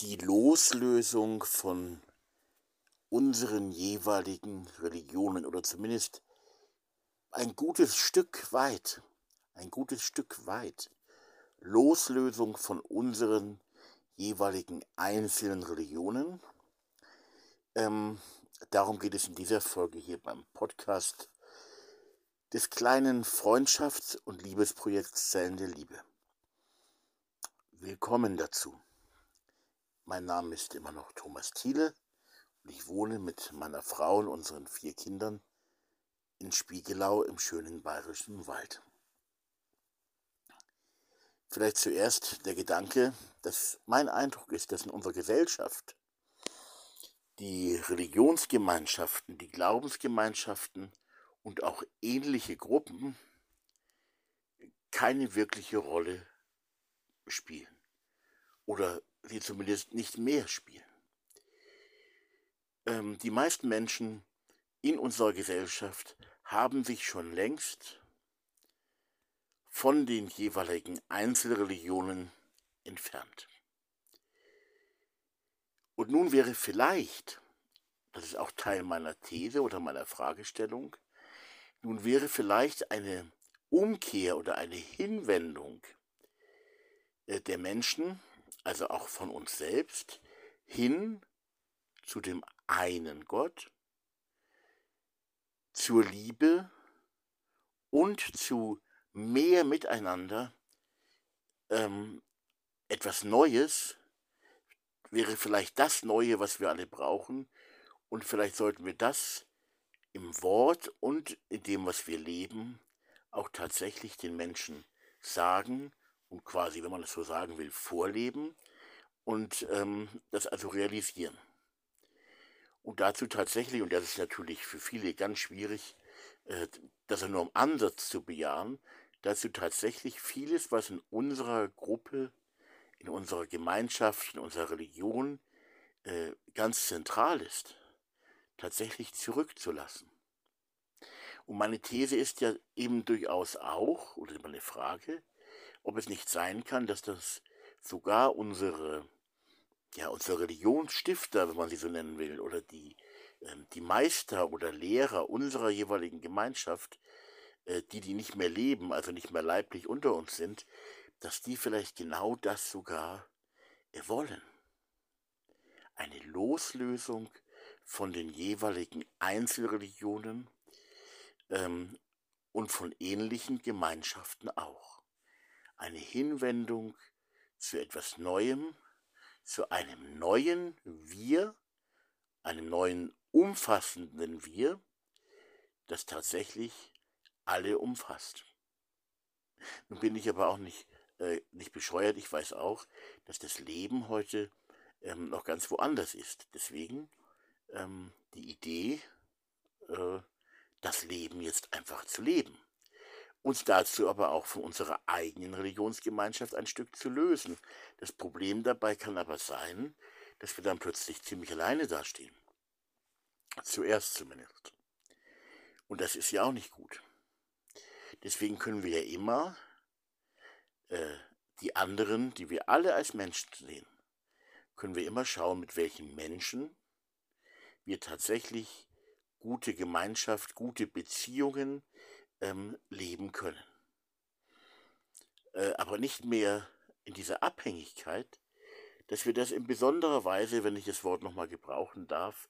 die Loslösung von unseren jeweiligen Religionen oder zumindest ein gutes Stück weit, ein gutes Stück weit Loslösung von unseren jeweiligen einzelnen Religionen. Ähm, darum geht es in dieser Folge hier beim Podcast des kleinen Freundschafts- und Liebesprojekts Zellen der Liebe. Willkommen dazu. Mein Name ist immer noch Thomas Thiele und ich wohne mit meiner Frau und unseren vier Kindern in Spiegelau im schönen bayerischen Wald. Vielleicht zuerst der Gedanke, dass mein Eindruck ist, dass in unserer Gesellschaft die Religionsgemeinschaften, die Glaubensgemeinschaften und auch ähnliche Gruppen keine wirkliche Rolle spielen oder sie zumindest nicht mehr spielen. Ähm, die meisten Menschen in unserer Gesellschaft haben sich schon längst von den jeweiligen Einzelreligionen entfernt. Und nun wäre vielleicht, das ist auch Teil meiner These oder meiner Fragestellung, nun wäre vielleicht eine Umkehr oder eine Hinwendung äh, der Menschen also auch von uns selbst, hin zu dem einen Gott, zur Liebe und zu mehr Miteinander, ähm, etwas Neues, wäre vielleicht das Neue, was wir alle brauchen. Und vielleicht sollten wir das im Wort und in dem, was wir leben, auch tatsächlich den Menschen sagen und quasi, wenn man das so sagen will, vorleben und ähm, das also realisieren. Und dazu tatsächlich, und das ist natürlich für viele ganz schwierig, äh, das nur um Ansatz zu bejahen, dazu tatsächlich vieles, was in unserer Gruppe, in unserer Gemeinschaft, in unserer Religion äh, ganz zentral ist, tatsächlich zurückzulassen. Und meine These ist ja eben durchaus auch, oder meine Frage, ob es nicht sein kann, dass das sogar unsere, ja, unsere Religionsstifter, wenn man sie so nennen will, oder die, äh, die Meister oder Lehrer unserer jeweiligen Gemeinschaft, äh, die, die nicht mehr leben, also nicht mehr leiblich unter uns sind, dass die vielleicht genau das sogar wollen. Eine Loslösung von den jeweiligen Einzelreligionen ähm, und von ähnlichen Gemeinschaften auch eine Hinwendung zu etwas Neuem, zu einem neuen Wir, einem neuen umfassenden Wir, das tatsächlich alle umfasst. Nun bin ich aber auch nicht, äh, nicht bescheuert, ich weiß auch, dass das Leben heute ähm, noch ganz woanders ist. Deswegen ähm, die Idee, äh, das Leben jetzt einfach zu leben uns dazu aber auch von unserer eigenen Religionsgemeinschaft ein Stück zu lösen. Das Problem dabei kann aber sein, dass wir dann plötzlich ziemlich alleine dastehen. Zuerst zumindest. Und das ist ja auch nicht gut. Deswegen können wir ja immer äh, die anderen, die wir alle als Menschen sehen, können wir immer schauen, mit welchen Menschen wir tatsächlich gute Gemeinschaft, gute Beziehungen, ähm, leben können. Äh, aber nicht mehr in dieser Abhängigkeit, dass wir das in besonderer Weise, wenn ich das Wort nochmal gebrauchen darf,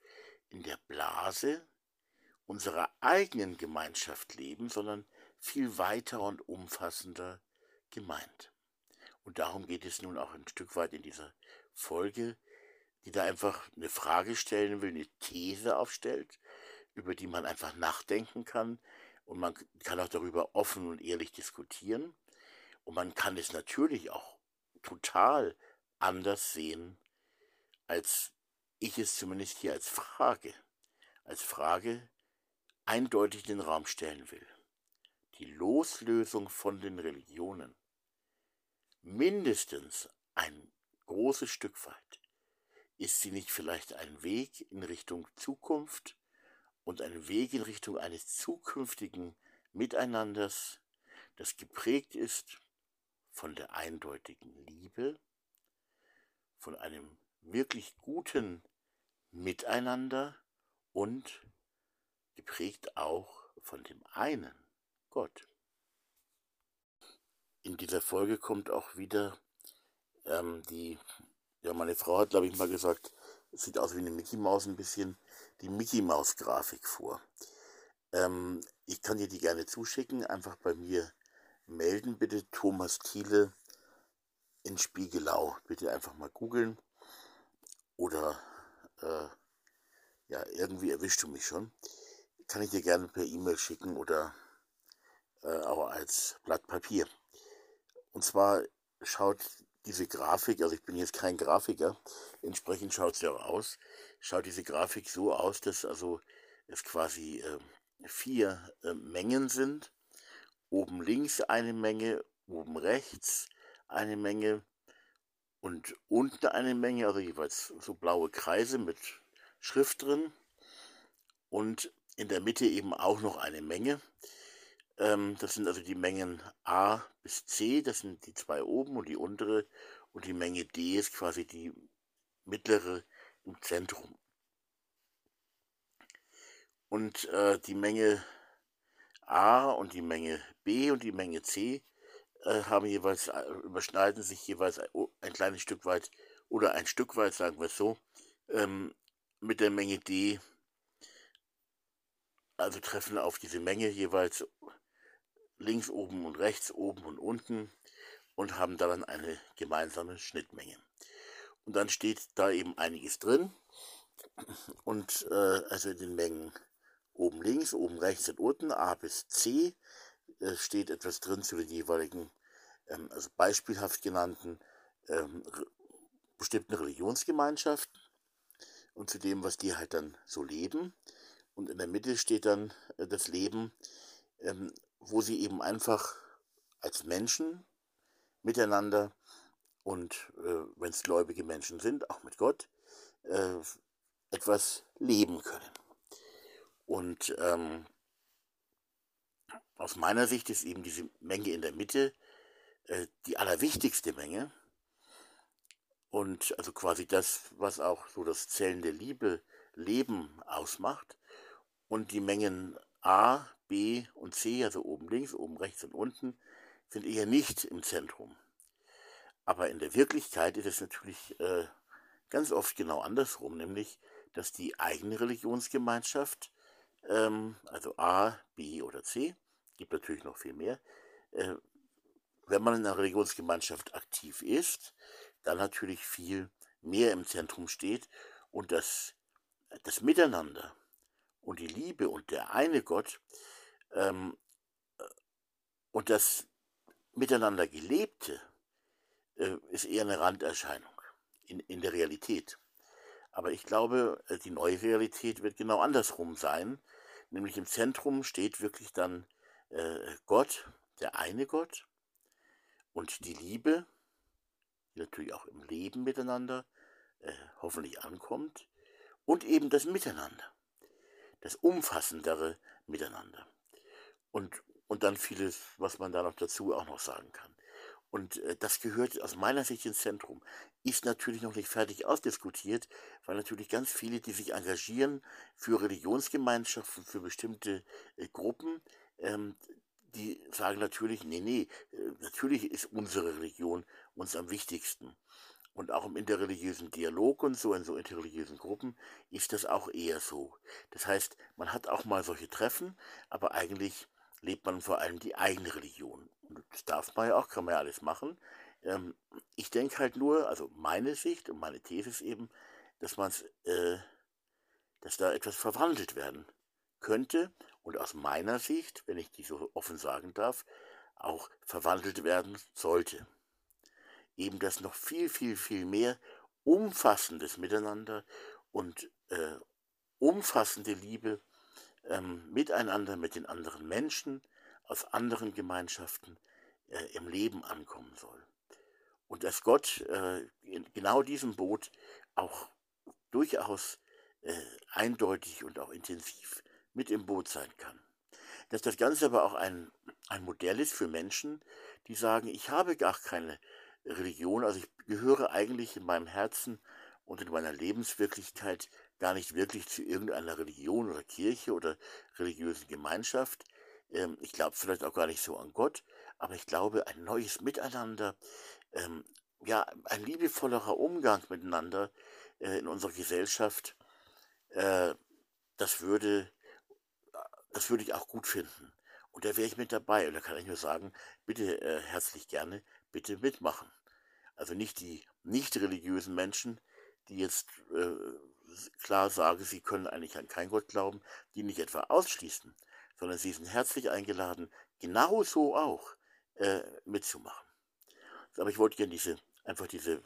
in der Blase unserer eigenen Gemeinschaft leben, sondern viel weiter und umfassender gemeint. Und darum geht es nun auch ein Stück weit in dieser Folge, die da einfach eine Frage stellen will, eine These aufstellt, über die man einfach nachdenken kann, und man kann auch darüber offen und ehrlich diskutieren. Und man kann es natürlich auch total anders sehen, als ich es zumindest hier als Frage, als Frage eindeutig in den Raum stellen will. Die Loslösung von den Religionen, mindestens ein großes Stück weit, ist sie nicht vielleicht ein Weg in Richtung Zukunft, und ein Weg in Richtung eines zukünftigen Miteinanders, das geprägt ist von der eindeutigen Liebe, von einem wirklich guten Miteinander und geprägt auch von dem einen Gott. In dieser Folge kommt auch wieder ähm, die, ja, meine Frau hat, glaube ich, mal gesagt, es sieht aus wie eine Mickey Maus ein bisschen, die Mickey Maus Grafik vor. Ähm, ich kann dir die gerne zuschicken, einfach bei mir melden, bitte Thomas Thiele in Spiegelau. Bitte einfach mal googeln oder äh, ja, irgendwie erwischst du mich schon. Kann ich dir gerne per E-Mail schicken oder äh, auch als Blatt Papier. Und zwar schaut diese Grafik, also ich bin jetzt kein Grafiker, entsprechend schaut es ja auch aus, schaut diese Grafik so aus, dass also es quasi äh, vier äh, Mengen sind. Oben links eine Menge, oben rechts eine Menge und unten eine Menge, also jeweils so blaue Kreise mit Schrift drin. Und in der Mitte eben auch noch eine Menge. Ähm, das sind also die Mengen A bis C, das sind die zwei oben und die untere. Und die Menge D ist quasi die mittlere im Zentrum. Und äh, die Menge A und die Menge B und die Menge C äh, haben jeweils, äh, überschneiden sich jeweils ein, ein, kleines Stück weit oder ein Stück weit, sagen wir es so, ähm, mit der Menge D, also treffen auf diese Menge jeweils links oben und rechts oben und unten und haben dann eine gemeinsame Schnittmenge. Und dann steht da eben einiges drin und äh, also in den Mengen oben links, oben rechts und unten, A bis C, äh, steht etwas drin zu den jeweiligen, ähm, also beispielhaft genannten ähm, bestimmten Religionsgemeinschaften und zu dem, was die halt dann so leben. Und in der Mitte steht dann äh, das Leben, ähm, wo sie eben einfach als Menschen miteinander und äh, wenn es gläubige Menschen sind, auch mit Gott, äh, etwas leben können. Und ähm, aus meiner Sicht ist eben diese Menge in der Mitte äh, die allerwichtigste Menge. Und also quasi das, was auch so das zählende Liebe, Leben ausmacht. Und die Mengen A, B und C, also oben links, oben rechts und unten, sind eher nicht im Zentrum. Aber in der Wirklichkeit ist es natürlich äh, ganz oft genau andersrum, nämlich dass die eigene Religionsgemeinschaft ähm, also A, B oder C, gibt natürlich noch viel mehr. Äh, wenn man in einer Religionsgemeinschaft aktiv ist, dann natürlich viel mehr im Zentrum steht und das, das Miteinander und die Liebe und der eine Gott ähm, und das Miteinander Gelebte äh, ist eher eine Randerscheinung in, in der Realität. Aber ich glaube, äh, die neue Realität wird genau andersrum sein. Nämlich im Zentrum steht wirklich dann äh, Gott, der eine Gott und die Liebe, die natürlich auch im Leben miteinander äh, hoffentlich ankommt und eben das Miteinander, das umfassendere Miteinander. Und, und dann vieles, was man da noch dazu auch noch sagen kann. Und äh, das gehört aus meiner Sicht ins Zentrum. Ist natürlich noch nicht fertig ausdiskutiert, weil natürlich ganz viele, die sich engagieren für Religionsgemeinschaften, für bestimmte äh, Gruppen, ähm, die sagen natürlich, nee, nee, äh, natürlich ist unsere Religion uns am wichtigsten. Und auch im interreligiösen Dialog und so, in so interreligiösen Gruppen, ist das auch eher so. Das heißt, man hat auch mal solche Treffen, aber eigentlich lebt man vor allem die eigene Religion. Das darf man ja auch, kann man ja alles machen. Ähm, ich denke halt nur, also meine Sicht und meine These ist eben, dass man äh, dass da etwas verwandelt werden könnte und aus meiner Sicht, wenn ich die so offen sagen darf, auch verwandelt werden sollte. Eben das noch viel, viel, viel mehr umfassendes Miteinander und äh, umfassende Liebe ähm, miteinander mit den anderen Menschen aus anderen Gemeinschaften äh, im Leben ankommen soll. Und dass Gott äh, in genau diesem Boot auch durchaus äh, eindeutig und auch intensiv mit im Boot sein kann. Dass das Ganze aber auch ein, ein Modell ist für Menschen, die sagen, ich habe gar keine Religion, also ich gehöre eigentlich in meinem Herzen und in meiner Lebenswirklichkeit gar nicht wirklich zu irgendeiner Religion oder Kirche oder religiösen Gemeinschaft. Ähm, ich glaube vielleicht auch gar nicht so an Gott, aber ich glaube, ein neues Miteinander, ähm, ja, ein liebevollerer Umgang miteinander äh, in unserer Gesellschaft, äh, das würde, das würde ich auch gut finden. Und da wäre ich mit dabei. Und da kann ich nur sagen, bitte äh, herzlich gerne, bitte mitmachen. Also nicht die nicht religiösen Menschen, die jetzt äh, klar sagen, sie können eigentlich an kein Gott glauben, die nicht etwa ausschließen, sondern sie sind herzlich eingeladen, genauso auch äh, mitzumachen. Aber ich wollte gerne diese, einfach diese,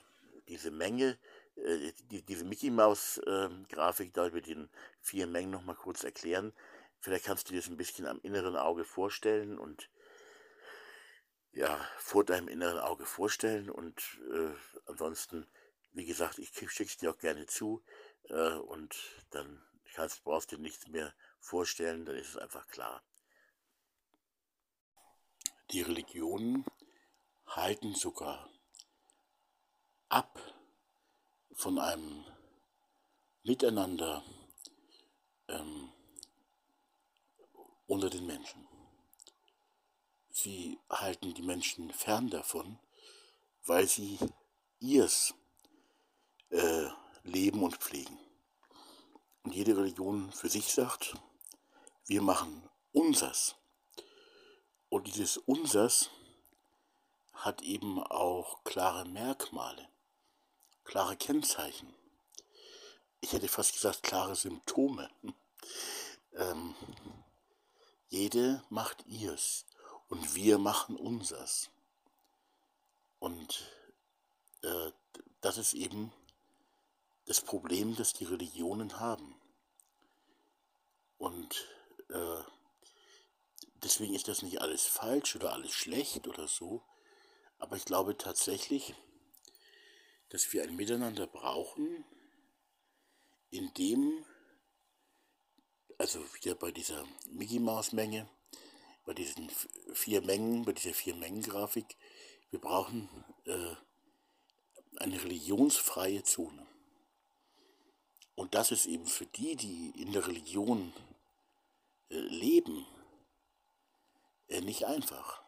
diese Menge, äh, die, diese Mickey Maus äh, Grafik da mit den vier Mengen nochmal kurz erklären. Vielleicht kannst du dir das ein bisschen am inneren Auge vorstellen und ja, vor deinem inneren Auge vorstellen und äh, ansonsten, wie gesagt, ich schicke es dir auch gerne zu äh, und dann kannst, brauchst du dir nichts mehr vorstellen, dann ist es einfach klar. Die Religionen halten sogar ab von einem Miteinander ähm, unter den Menschen. Sie halten die Menschen fern davon, weil sie ihrs äh, leben und pflegen. Und jede Religion für sich sagt, wir machen unsers. Und dieses unsers hat eben auch klare Merkmale, klare Kennzeichen. Ich hätte fast gesagt, klare Symptome. ähm, jede macht ihrs und wir machen unsers. Und äh, das ist eben das Problem, das die Religionen haben. Und äh, deswegen ist das nicht alles falsch oder alles schlecht oder so. Aber ich glaube tatsächlich, dass wir ein Miteinander brauchen, in dem, also wieder bei dieser Mickey Maus Menge, bei diesen vier Mengen, bei dieser vier Mengen Grafik, wir brauchen äh, eine religionsfreie Zone. Und das ist eben für die, die in der Religion äh, leben, äh, nicht einfach.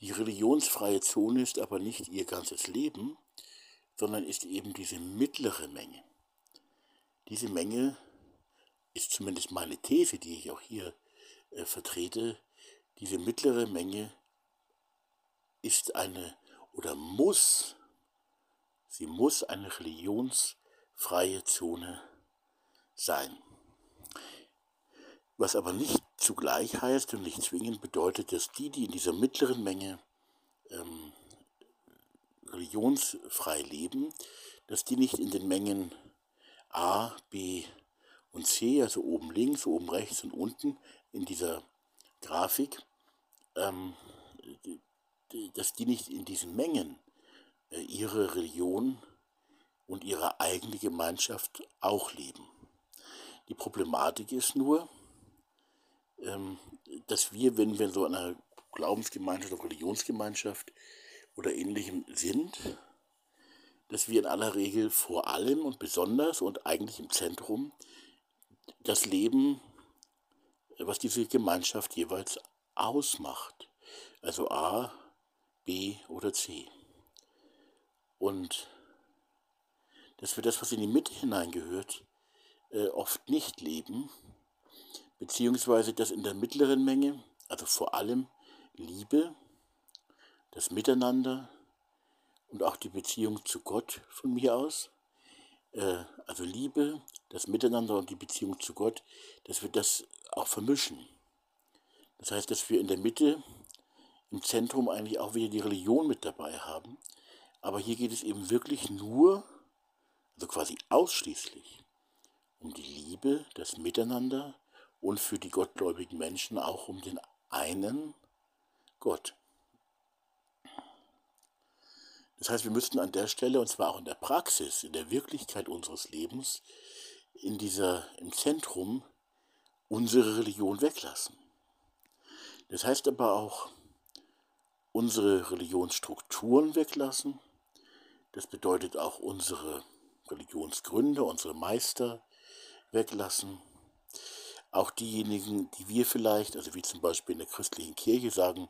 Die religionsfreie Zone ist aber nicht ihr ganzes Leben, sondern ist eben diese mittlere Menge. Diese Menge ist zumindest meine These, die ich auch hier äh, vertrete, diese mittlere Menge ist eine oder muss, sie muss eine religionsfreie Zone sein. Was aber nicht zugleich heißt und nicht zwingend bedeutet, dass die, die in dieser mittleren Menge ähm, religionsfrei leben, dass die nicht in den Mengen A, B und C, also oben links, oben rechts und unten in dieser Grafik, ähm, dass die nicht in diesen Mengen äh, ihre Religion und ihre eigene Gemeinschaft auch leben. Die Problematik ist nur, ähm, dass wir, wenn wir in so einer Glaubensgemeinschaft oder Religionsgemeinschaft oder ähnlichem sind, dass wir in aller Regel vor allem und besonders und eigentlich im Zentrum das Leben was diese Gemeinschaft jeweils ausmacht. Also A, B oder C. Und dass wir das, was in die Mitte hineingehört, äh, oft nicht leben, beziehungsweise dass in der mittleren Menge, also vor allem Liebe, das Miteinander und auch die Beziehung zu Gott von mir aus, äh, also Liebe, das Miteinander und die Beziehung zu Gott, dass wir das auch vermischen. Das heißt, dass wir in der Mitte, im Zentrum eigentlich auch wieder die Religion mit dabei haben. Aber hier geht es eben wirklich nur, also quasi ausschließlich, um die Liebe, das Miteinander und für die gottgläubigen Menschen auch um den einen Gott. Das heißt, wir müssten an der Stelle, und zwar auch in der Praxis, in der Wirklichkeit unseres Lebens, in dieser, im Zentrum unsere Religion weglassen. Das heißt aber auch unsere Religionsstrukturen weglassen. Das bedeutet auch unsere Religionsgründer, unsere Meister weglassen. Auch diejenigen, die wir vielleicht, also wie zum Beispiel in der christlichen Kirche sagen,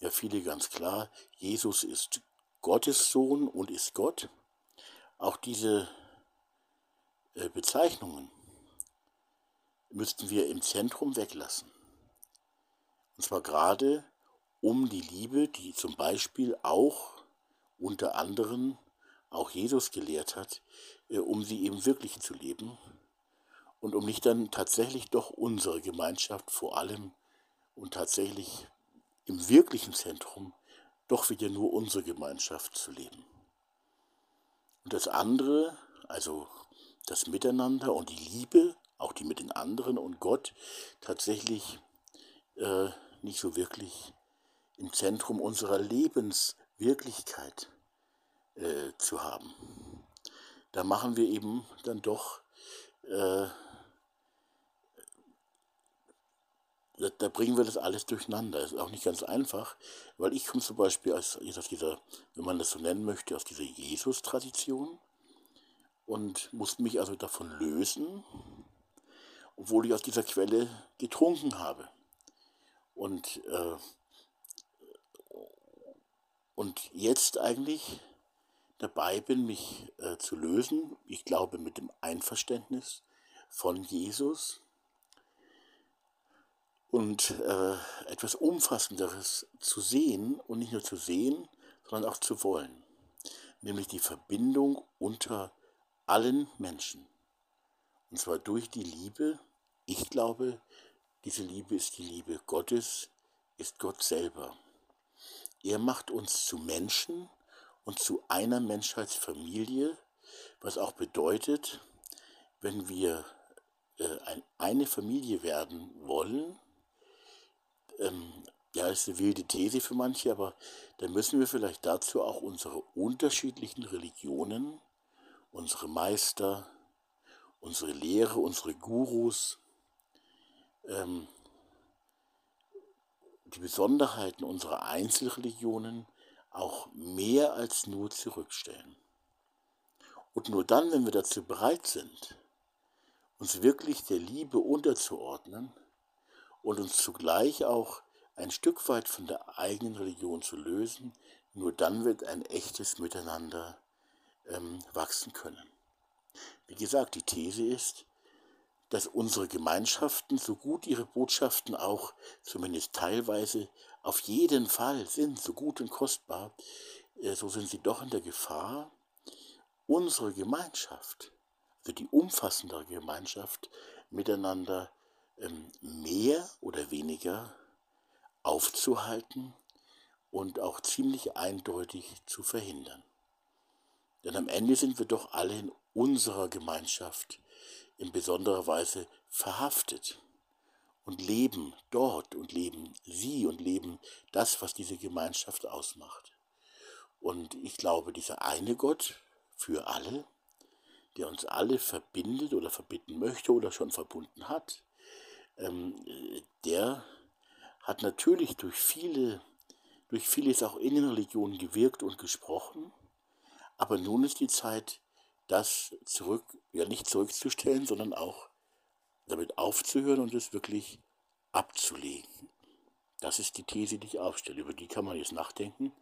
ja viele ganz klar, Jesus ist Gottes Sohn und ist Gott. Auch diese äh, Bezeichnungen müssten wir im Zentrum weglassen. Und zwar gerade um die Liebe, die zum Beispiel auch unter anderem auch Jesus gelehrt hat, um sie eben wirklich zu leben und um nicht dann tatsächlich doch unsere Gemeinschaft vor allem und tatsächlich im wirklichen Zentrum doch wieder nur unsere Gemeinschaft zu leben. Und das andere, also das Miteinander und die Liebe, auch die mit den anderen und Gott, tatsächlich äh, nicht so wirklich im Zentrum unserer Lebenswirklichkeit äh, zu haben. Da machen wir eben dann doch, äh, da, da, bringen wir das alles durcheinander. Das ist auch nicht ganz einfach, weil ich komme zum Beispiel aus, aus dieser, wenn man das so nennen möchte, aus dieser Jesus-Tradition und musste mich also davon lösen, obwohl ich aus dieser Quelle getrunken habe. Und, äh, und jetzt eigentlich dabei bin, mich äh, zu lösen, ich glaube mit dem Einverständnis von Jesus und äh, etwas Umfassenderes zu sehen und nicht nur zu sehen, sondern auch zu wollen, nämlich die Verbindung unter allen Menschen. Und zwar durch die Liebe. Ich glaube, diese Liebe ist die Liebe Gottes, ist Gott selber. Er macht uns zu Menschen und zu einer Menschheitsfamilie, was auch bedeutet, wenn wir äh, ein, eine Familie werden wollen, ähm, ja, ist eine wilde These für manche, aber dann müssen wir vielleicht dazu auch unsere unterschiedlichen Religionen, unsere Meister, unsere Lehre, unsere Gurus, ähm, die Besonderheiten unserer Einzelreligionen auch mehr als nur zurückstellen. Und nur dann, wenn wir dazu bereit sind, uns wirklich der Liebe unterzuordnen und uns zugleich auch ein Stück weit von der eigenen Religion zu lösen, nur dann wird ein echtes Miteinander ähm, wachsen können. Wie gesagt, die These ist, dass unsere Gemeinschaften, so gut ihre Botschaften auch zumindest teilweise auf jeden Fall sind, so gut und kostbar, äh, so sind sie doch in der Gefahr, unsere Gemeinschaft, also die umfassendere Gemeinschaft, miteinander ähm, mehr oder weniger aufzuhalten und auch ziemlich eindeutig zu verhindern. Denn am Ende sind wir doch alle in unserer Gemeinschaft in besonderer Weise verhaftet und leben dort und leben sie und leben das, was diese Gemeinschaft ausmacht. Und ich glaube, dieser eine Gott für alle, der uns alle verbindet oder verbinden möchte oder schon verbunden hat, ähm, der hat natürlich durch viele, durch vieles auch in den Religionen gewirkt und gesprochen, aber nun ist die Zeit, das zurück, ja nicht zurückzustellen, sondern auch damit aufzuhören und es wirklich abzulegen. Das ist die These, die ich aufstelle. Über die kann man jetzt nachdenken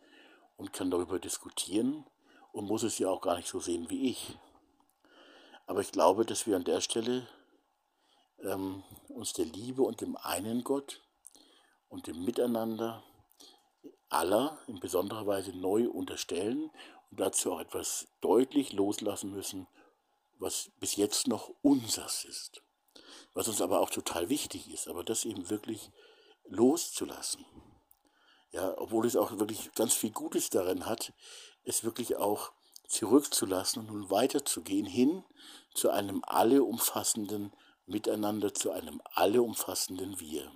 und kann darüber diskutieren und muss es ja auch gar nicht so sehen wie ich. Aber ich glaube, dass wir an der Stelle ähm, uns der Liebe und dem einen Gott und dem Miteinander aller in besonderer Weise neu unterstellen dazu etwas deutlich loslassen müssen, was bis jetzt noch unsers ist. Was uns aber auch total wichtig ist, aber das eben wirklich loszulassen. Ja, obwohl es auch wirklich ganz viel Gutes darin hat, es wirklich auch zurückzulassen und nun weiterzugehen hin zu einem alleumfassenden Miteinander, zu einem alleumfassenden Wir.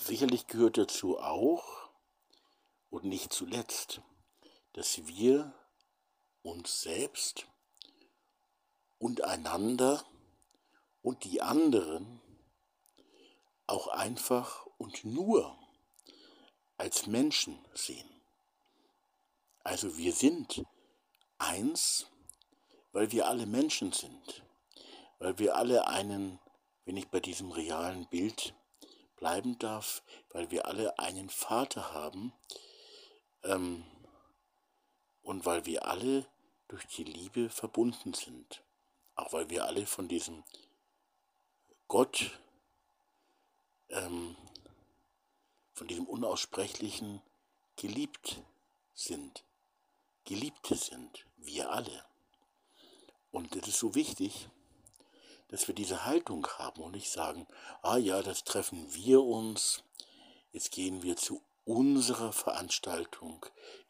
Sicherlich gehört dazu auch, und nicht zuletzt, dass wir uns selbst und einander und die anderen auch einfach und nur als Menschen sehen. Also wir sind eins, weil wir alle Menschen sind, weil wir alle einen, wenn ich bei diesem realen Bild bleiben darf, weil wir alle einen Vater haben ähm, und weil wir alle durch die Liebe verbunden sind, auch weil wir alle von diesem Gott, ähm, von diesem Unaussprechlichen geliebt sind, Geliebte sind, wir alle. Und es ist so wichtig, dass wir diese Haltung haben und nicht sagen, ah ja, das treffen wir uns, jetzt gehen wir zu unserer Veranstaltung,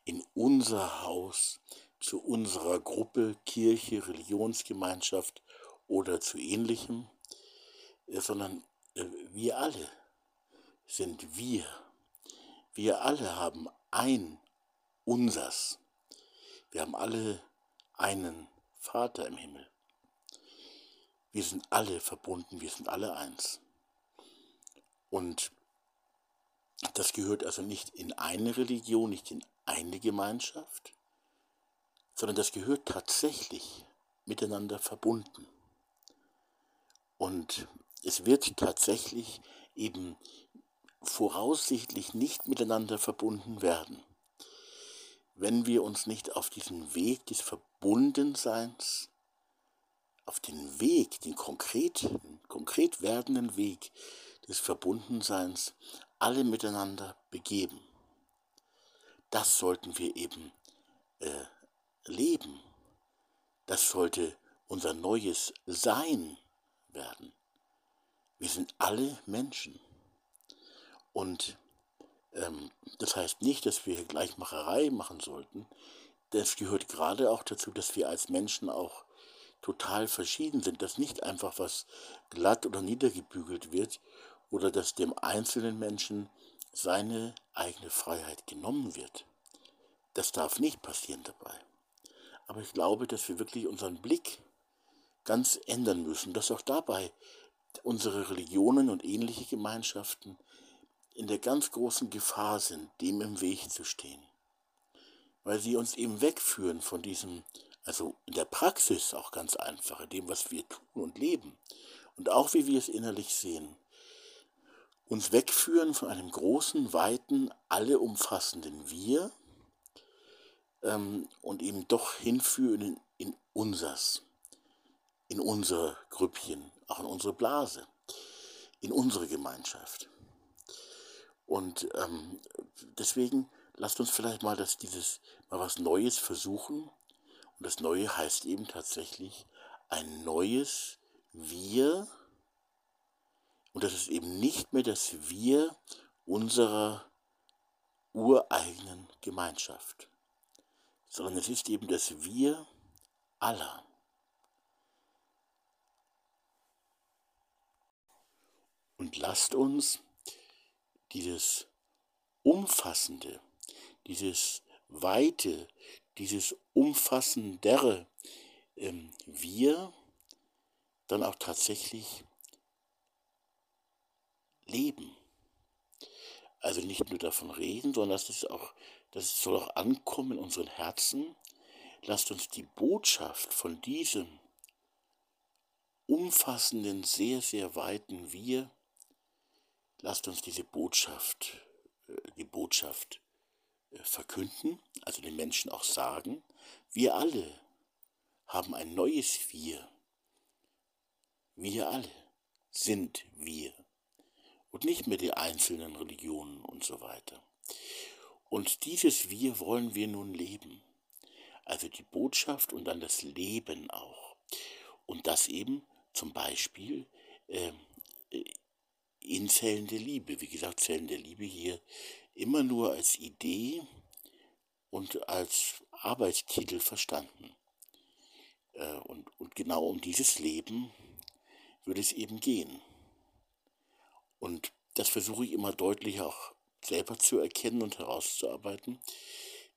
in unser Haus, zu unserer Gruppe, Kirche, Religionsgemeinschaft oder zu ähnlichem, äh, sondern äh, wir alle sind wir. Wir alle haben ein Unsers. Wir haben alle einen Vater im Himmel. Wir sind alle verbunden, wir sind alle eins. Und das gehört also nicht in eine Religion, nicht in eine Gemeinschaft, sondern das gehört tatsächlich miteinander verbunden. Und es wird tatsächlich eben voraussichtlich nicht miteinander verbunden werden, wenn wir uns nicht auf diesen Weg des Verbundenseins, auf den Weg, den konkret, konkret werdenden Weg des Verbundenseins alle miteinander begeben. Das sollten wir eben äh, leben. Das sollte unser neues Sein werden. Wir sind alle Menschen. Und ähm, das heißt nicht, dass wir Gleichmacherei machen sollten. Das gehört gerade auch dazu, dass wir als Menschen auch total verschieden sind, dass nicht einfach was glatt oder niedergebügelt wird oder dass dem einzelnen Menschen seine eigene Freiheit genommen wird. Das darf nicht passieren dabei. Aber ich glaube, dass wir wirklich unseren Blick ganz ändern müssen, dass auch dabei unsere Religionen und ähnliche Gemeinschaften in der ganz großen Gefahr sind, dem im Weg zu stehen. Weil sie uns eben wegführen von diesem, also in der Praxis auch ganz einfach, dem, was wir tun und leben. Und auch wie wir es innerlich sehen. Uns wegführen von einem großen, weiten, alle umfassenden Wir, ähm, und eben doch hinführen in, in unsers, in unser Grüppchen, auch in unsere Blase, in unsere Gemeinschaft. Und ähm, deswegen lasst uns vielleicht mal das, dieses, mal was Neues versuchen. Und das Neue heißt eben tatsächlich ein neues Wir. Und das ist eben nicht mehr das Wir unserer ureigenen Gemeinschaft sondern es ist eben das Wir aller. Und lasst uns dieses Umfassende, dieses Weite, dieses Umfassendere ähm, Wir dann auch tatsächlich leben. Also nicht nur davon reden, sondern dass es auch das soll auch ankommen in unseren Herzen. Lasst uns die Botschaft von diesem umfassenden, sehr, sehr weiten Wir, lasst uns diese Botschaft, äh, die Botschaft äh, verkünden, also den Menschen auch sagen, wir alle haben ein neues Wir. Wir alle sind wir und nicht mehr die einzelnen Religionen und so weiter. Und dieses Wir wollen wir nun leben. Also die Botschaft und dann das Leben auch. Und das eben zum Beispiel ähm, äh, in Zellen der Liebe. Wie gesagt, Zellen der Liebe hier immer nur als Idee und als Arbeitstitel verstanden. Äh, und, und genau um dieses Leben würde es eben gehen. Und das versuche ich immer deutlich auch selber zu erkennen und herauszuarbeiten,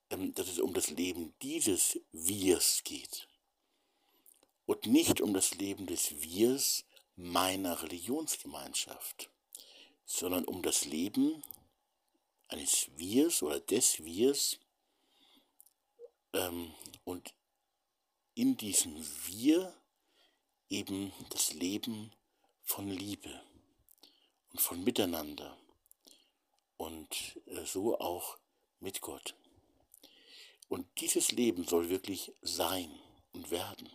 ähm, dass es um das Leben dieses Wirs geht. Und nicht um das Leben des Wirs meiner Religionsgemeinschaft, sondern um das Leben eines Wirs oder des Wirs ähm, und in diesem Wir eben das Leben von Liebe und von Miteinander und äh, so auch mit Gott. Und dieses Leben soll wirklich sein und werden.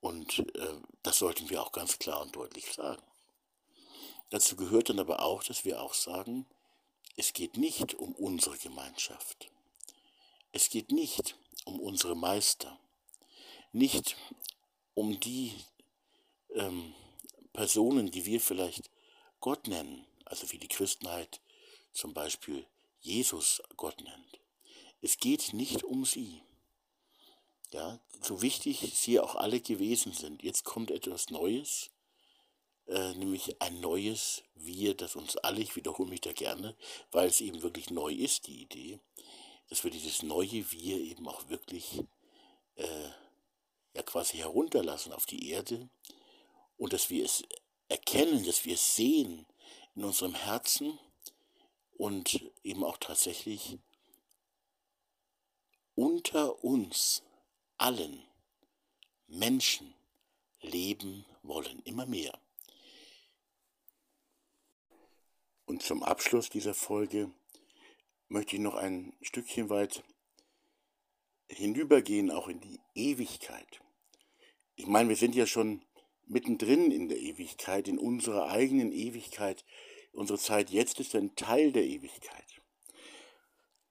Und äh, das sollten wir auch ganz klar und deutlich sagen. Dazu gehört dann aber auch, dass wir auch sagen, es geht nicht um unsere Gemeinschaft. Es geht nicht um unsere Meister. Nicht um die ähm, Personen, die wir vielleicht Gott nennen, also wie die Christenheit zum Beispiel Jesus Gott nennt. Es geht nicht um sie. Ja, so wichtig sie auch alle gewesen sind. Jetzt kommt etwas Neues, äh, nämlich ein neues Wir, das uns alle, ich wiederhole mich da gerne, weil es eben wirklich neu ist, die Idee, dass wir dieses neue Wir eben auch wirklich äh, ja quasi herunterlassen auf die Erde und dass wir es erkennen, dass wir es sehen in unserem Herzen und eben auch tatsächlich unter uns allen Menschen leben wollen, immer mehr. Und zum Abschluss dieser Folge möchte ich noch ein Stückchen weit hinübergehen, auch in die Ewigkeit. Ich meine, wir sind ja schon mittendrin in der Ewigkeit, in unserer eigenen Ewigkeit. Unsere Zeit jetzt ist ein Teil der Ewigkeit.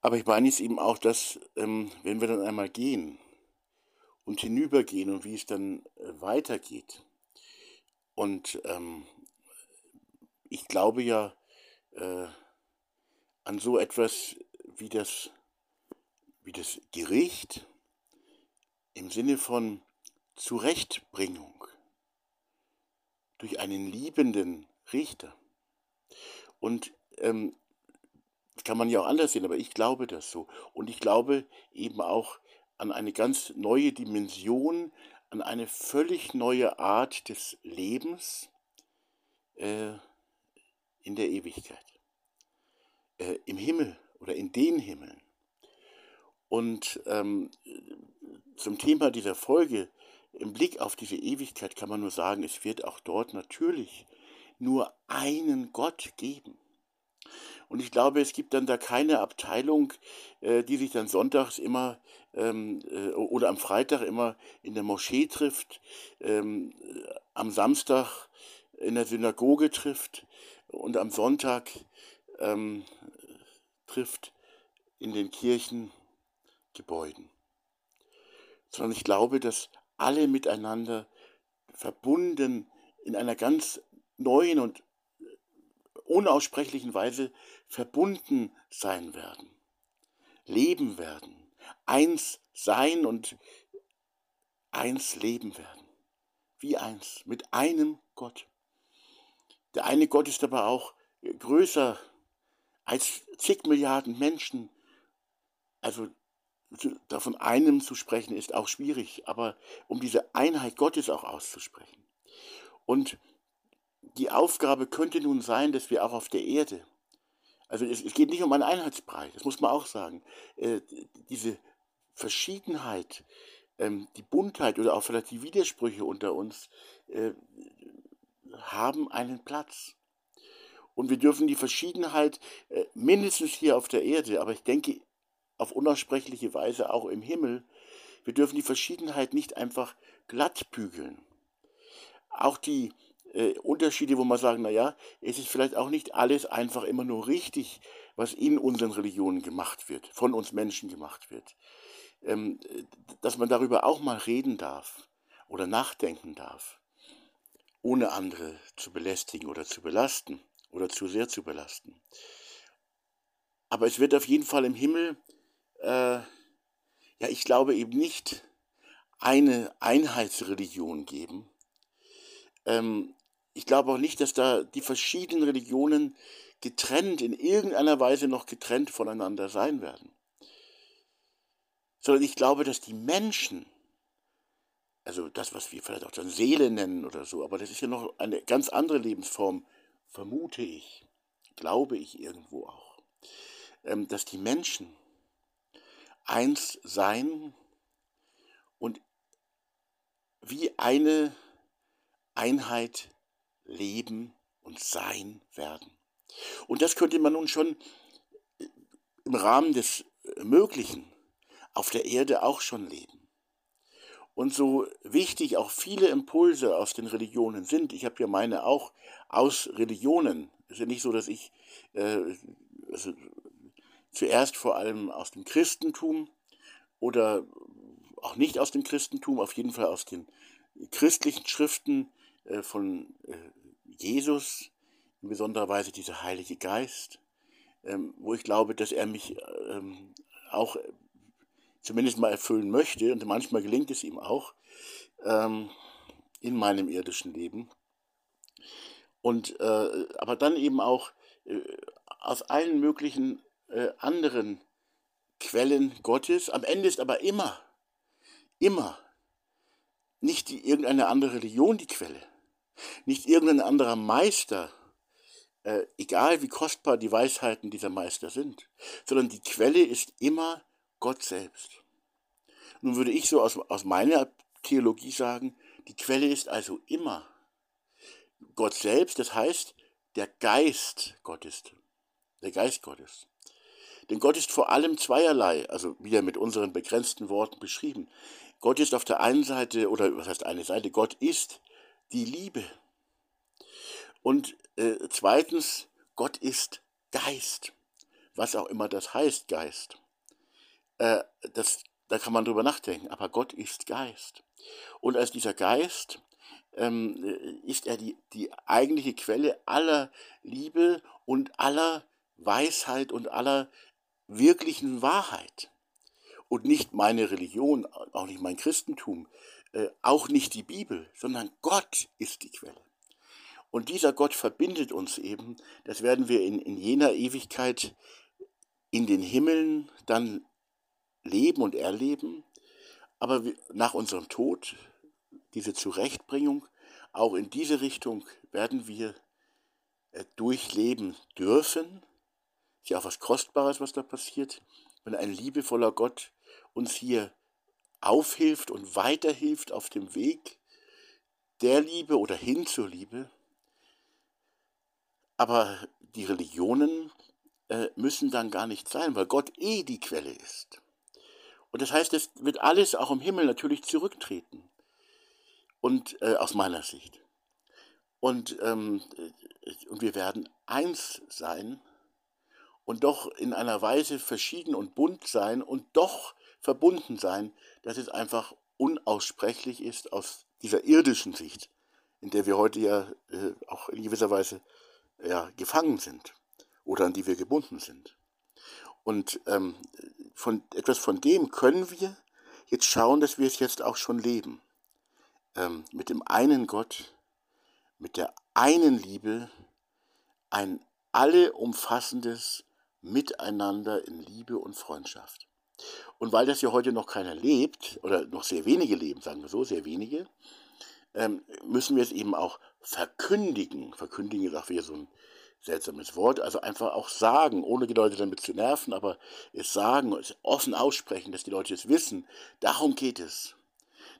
Aber ich meine es eben auch, dass, ähm, wenn wir dann einmal gehen und hinübergehen und wie es dann äh, weitergeht. Und ähm, ich glaube ja äh, an so etwas wie das, wie das Gericht im Sinne von Zurechtbringung durch einen liebenden Richter. Und ähm, das kann man ja auch anders sehen, aber ich glaube das so. Und ich glaube eben auch an eine ganz neue Dimension, an eine völlig neue Art des Lebens äh, in der Ewigkeit, äh, im Himmel oder in den Himmeln. Und ähm, zum Thema dieser Folge im Blick auf diese Ewigkeit kann man nur sagen, es wird auch dort natürlich nur einen Gott geben. Und ich glaube, es gibt dann da keine Abteilung, äh, die sich dann sonntags immer ähm, äh, oder am Freitag immer in der Moschee trifft, ähm, am Samstag in der Synagoge trifft und am Sonntag ähm, trifft in den Kirchengebäuden. Sondern ich glaube, dass alle miteinander verbunden in einer ganz neuen und unaussprechlichen Weise verbunden sein werden, leben werden, eins sein und eins leben werden. Wie eins, mit einem Gott. Der eine Gott ist aber auch größer als zig Milliarden Menschen. Also davon einem zu sprechen ist auch schwierig, aber um diese Einheit Gottes auch auszusprechen. Und die Aufgabe könnte nun sein, dass wir auch auf der Erde, also es, es geht nicht um einen Einheitsbrei, das muss man auch sagen, äh, diese Verschiedenheit, ähm, die Buntheit oder auch vielleicht die Widersprüche unter uns äh, haben einen Platz. Und wir dürfen die Verschiedenheit äh, mindestens hier auf der Erde, aber ich denke auf unaussprechliche Weise auch im Himmel, wir dürfen die Verschiedenheit nicht einfach glatt bügeln. Auch die äh, Unterschiede, wo man sagen, naja, es ist vielleicht auch nicht alles einfach immer nur richtig, was in unseren Religionen gemacht wird, von uns Menschen gemacht wird. Ähm, dass man darüber auch mal reden darf oder nachdenken darf, ohne andere zu belästigen oder zu belasten oder zu sehr zu belasten. Aber es wird auf jeden Fall im Himmel, äh, ja, ich glaube eben nicht eine Einheitsreligion geben, ähm, ich glaube auch nicht, dass da die verschiedenen Religionen getrennt, in irgendeiner Weise noch getrennt voneinander sein werden. Sondern ich glaube, dass die Menschen, also das, was wir vielleicht auch dann Seele nennen oder so, aber das ist ja noch eine ganz andere Lebensform, vermute ich, glaube ich irgendwo auch, ähm, dass die Menschen eins sein und wie eine Einheit leben und sein werden. Und das könnte man nun schon im Rahmen des Möglichen auf der Erde auch schon leben. Und so wichtig auch viele Impulse aus den Religionen sind, ich habe ja meine auch aus Religionen. Es ist ja nicht so, dass ich äh, also zuerst vor allem aus dem Christentum oder auch nicht aus dem Christentum, auf jeden Fall aus den christlichen Schriften äh, von äh, Jesus, in besonderer Weise dieser Heilige Geist, ähm, wo ich glaube, dass er mich ähm, auch zumindest mal erfüllen möchte, und manchmal gelingt es ihm auch, ähm, in meinem irdischen Leben. Und äh, aber dann eben auch aus allen möglichen äh, anderen Quellen Gottes. Am Ende ist aber immer, immer nicht die, irgendeine andere Religion die Quelle, nicht irgendein anderer Meister, äh, egal wie kostbar die Weisheiten dieser Meister sind, sondern die Quelle ist immer Gott selbst. Nun würde ich so aus, aus meiner Theologie sagen, die Quelle ist also immer Gott selbst, das heißt der Geist Gottes, der Geist Gottes. Denn Gott ist vor allem zweierlei, also wieder mit unseren begrenzten Worten beschrieben. Gott ist auf der einen Seite, oder was heißt eine Seite, Gott ist die Liebe. Und äh, zweitens, Gott ist Geist, was auch immer das heißt, Geist. Äh, das, da kann man drüber nachdenken, aber Gott ist Geist. Und als dieser Geist ähm, ist er die, die eigentliche Quelle aller Liebe und aller Weisheit und aller wirklichen Wahrheit. Und nicht meine Religion, auch nicht mein Christentum, äh, auch nicht die Bibel, sondern Gott ist die Quelle. Und dieser Gott verbindet uns eben, das werden wir in, in jener Ewigkeit in den Himmeln dann leben und erleben, aber nach unserem Tod, diese Zurechtbringung, auch in diese Richtung werden wir äh, durchleben dürfen. Ist ja auch was Kostbares, was da passiert, wenn ein liebevoller Gott uns hier aufhilft und weiterhilft auf dem Weg der Liebe oder hin zur Liebe. Aber die Religionen äh, müssen dann gar nicht sein, weil Gott eh die Quelle ist. Und das heißt, es wird alles auch im Himmel natürlich zurücktreten. Und äh, aus meiner Sicht. Und, ähm, äh, und wir werden eins sein und doch in einer Weise verschieden und bunt sein und doch verbunden sein, dass es einfach unaussprechlich ist aus dieser irdischen Sicht, in der wir heute ja äh, auch in gewisser Weise ja, gefangen sind oder an die wir gebunden sind. Und ähm, von, etwas von dem können wir jetzt schauen, dass wir es jetzt auch schon leben. Ähm, mit dem einen Gott, mit der einen Liebe, ein alle umfassendes Miteinander in Liebe und Freundschaft. Und weil das ja heute noch keiner lebt, oder noch sehr wenige leben, sagen wir so, sehr wenige, ähm, müssen wir es eben auch verkündigen. Verkündigen ist auch wieder so ein seltsames Wort, also einfach auch sagen, ohne die Leute damit zu nerven, aber es sagen, es offen aussprechen, dass die Leute es wissen. Darum geht es.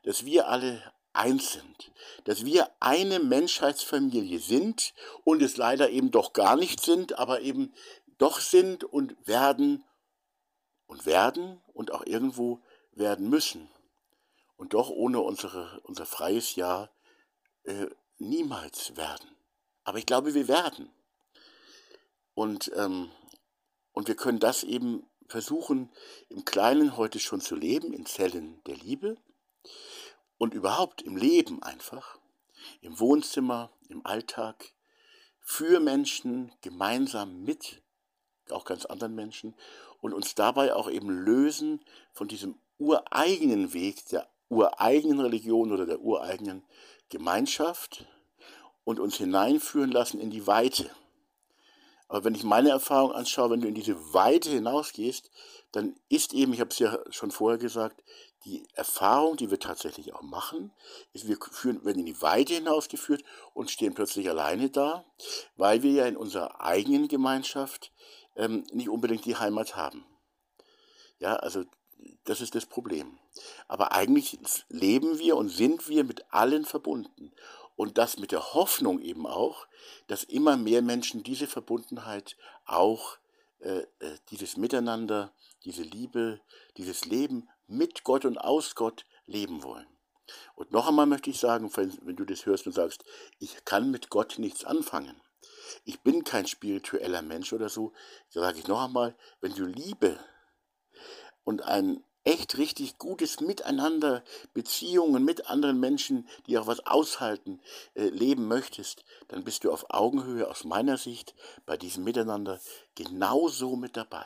Dass wir alle eins sind, dass wir eine Menschheitsfamilie sind und es leider eben doch gar nicht sind, aber eben doch sind und werden und werden und auch irgendwo werden müssen. Und doch ohne unsere, unser freies Ja äh, niemals werden. Aber ich glaube, wir werden. Und, ähm, und wir können das eben versuchen, im Kleinen heute schon zu leben, in Zellen der Liebe und überhaupt im Leben einfach, im Wohnzimmer, im Alltag, für Menschen, gemeinsam mit auch ganz anderen Menschen und uns dabei auch eben lösen von diesem ureigenen Weg der ureigenen Religion oder der ureigenen Gemeinschaft und uns hineinführen lassen in die Weite. Aber wenn ich meine Erfahrung anschaue, wenn du in diese Weite hinausgehst, dann ist eben, ich habe es ja schon vorher gesagt, die Erfahrung, die wir tatsächlich auch machen, ist, wir führen, werden in die Weite hinausgeführt und stehen plötzlich alleine da, weil wir ja in unserer eigenen Gemeinschaft ähm, nicht unbedingt die Heimat haben. Ja, also das ist das Problem. Aber eigentlich leben wir und sind wir mit allen verbunden. Und das mit der Hoffnung eben auch, dass immer mehr Menschen diese Verbundenheit auch, äh, äh, dieses Miteinander, diese Liebe, dieses Leben mit Gott und aus Gott leben wollen. Und noch einmal möchte ich sagen, wenn, wenn du das hörst und sagst, ich kann mit Gott nichts anfangen, ich bin kein spiritueller Mensch oder so, sage ich noch einmal, wenn du Liebe und ein echt richtig gutes Miteinander, Beziehungen mit anderen Menschen, die auch was aushalten, äh, leben möchtest, dann bist du auf Augenhöhe aus meiner Sicht bei diesem Miteinander genauso mit dabei.